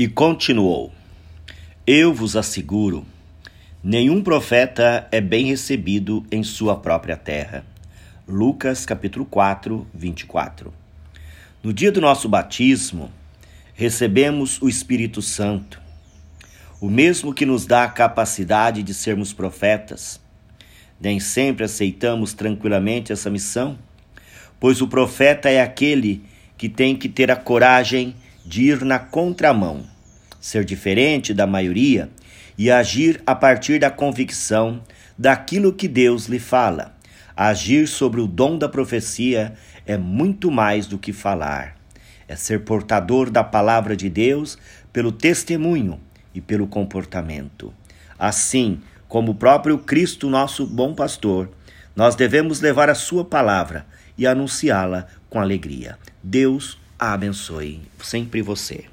E continuou: Eu vos asseguro, nenhum profeta é bem recebido em sua própria terra. Lucas capítulo 4, 24. No dia do nosso batismo, recebemos o Espírito Santo, o mesmo que nos dá a capacidade de sermos profetas. Nem sempre aceitamos tranquilamente essa missão, pois o profeta é aquele que tem que ter a coragem de ir na contramão, ser diferente da maioria e agir a partir da convicção daquilo que Deus lhe fala. Agir sobre o dom da profecia é muito mais do que falar. É ser portador da palavra de Deus pelo testemunho e pelo comportamento. Assim como o próprio Cristo, nosso bom pastor, nós devemos levar a sua palavra e anunciá-la com alegria. Deus abençoe sempre você.